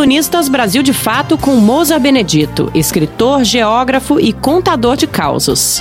Colunistas Brasil de Fato com Moza Benedito, escritor, geógrafo e contador de causos.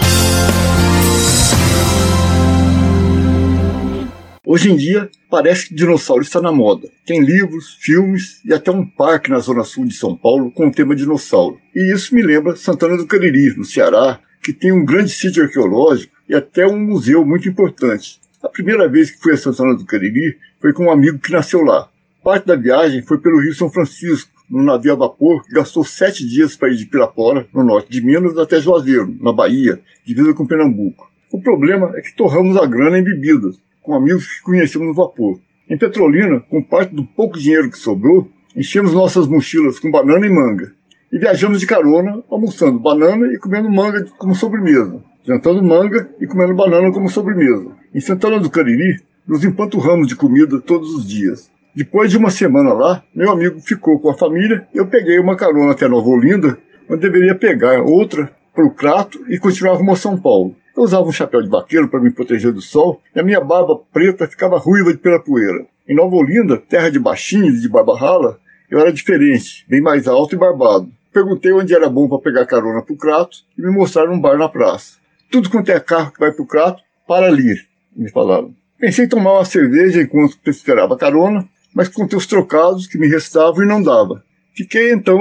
Hoje em dia, parece que dinossauro está na moda. Tem livros, filmes e até um parque na zona sul de São Paulo com o tema dinossauro. E isso me lembra Santana do Cariri, no Ceará, que tem um grande sítio arqueológico e até um museu muito importante. A primeira vez que fui a Santana do Cariri foi com um amigo que nasceu lá. Parte da viagem foi pelo Rio São Francisco, num navio a vapor que gastou sete dias para ir de Pirapora, no norte de Minas, até Juazeiro, na Bahia, divisa com Pernambuco. O problema é que torramos a grana em bebidas, com amigos que conhecemos no vapor. Em Petrolina, com parte do pouco dinheiro que sobrou, enchemos nossas mochilas com banana e manga. E viajamos de carona, almoçando banana e comendo manga como sobremesa, jantando manga e comendo banana como sobremesa. Em Santana do Cariri, nos empanturramos de comida todos os dias. Depois de uma semana lá, meu amigo ficou com a família eu peguei uma carona até Nova Olinda, onde deveria pegar outra para o Crato e continuar rumo a São Paulo. Eu usava um chapéu de vaqueiro para me proteger do sol e a minha barba preta ficava ruiva pela poeira. Em Nova Olinda, terra de baixinhos e de barba rala, eu era diferente, bem mais alto e barbado. Perguntei onde era bom para pegar carona para o Crato e me mostraram um bar na praça. Tudo quanto é carro que vai para o Crato, para ali, me falaram. Pensei em tomar uma cerveja enquanto esperava a carona, mas contei os trocados que me restavam e não dava. Fiquei então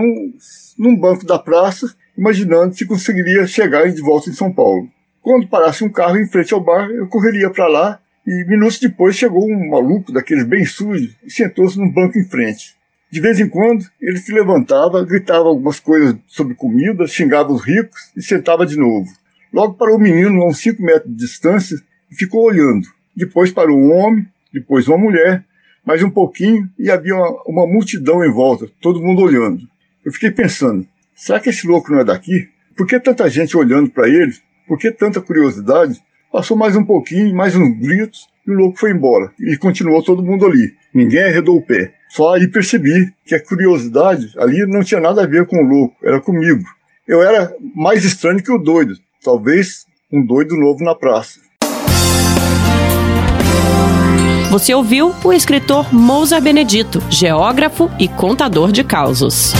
num banco da praça, imaginando se conseguiria chegar de volta em São Paulo. Quando parasse um carro em frente ao bar, eu correria para lá e minutos depois chegou um maluco daqueles bem sujos e sentou-se num banco em frente. De vez em quando, ele se levantava, gritava algumas coisas sobre comida, xingava os ricos e sentava de novo. Logo parou o menino a uns cinco metros de distância e ficou olhando. Depois parou um homem, depois uma mulher, mais um pouquinho e havia uma, uma multidão em volta, todo mundo olhando. Eu fiquei pensando, será que esse louco não é daqui? Por que tanta gente olhando para ele por que tanta curiosidade? Passou mais um pouquinho, mais uns gritos, e o louco foi embora. E continuou todo mundo ali. Ninguém arredou o pé. Só aí percebi que a curiosidade ali não tinha nada a ver com o louco, era comigo. Eu era mais estranho que o doido, talvez um doido novo na praça. Você ouviu o escritor Mousa Benedito, geógrafo e contador de causos.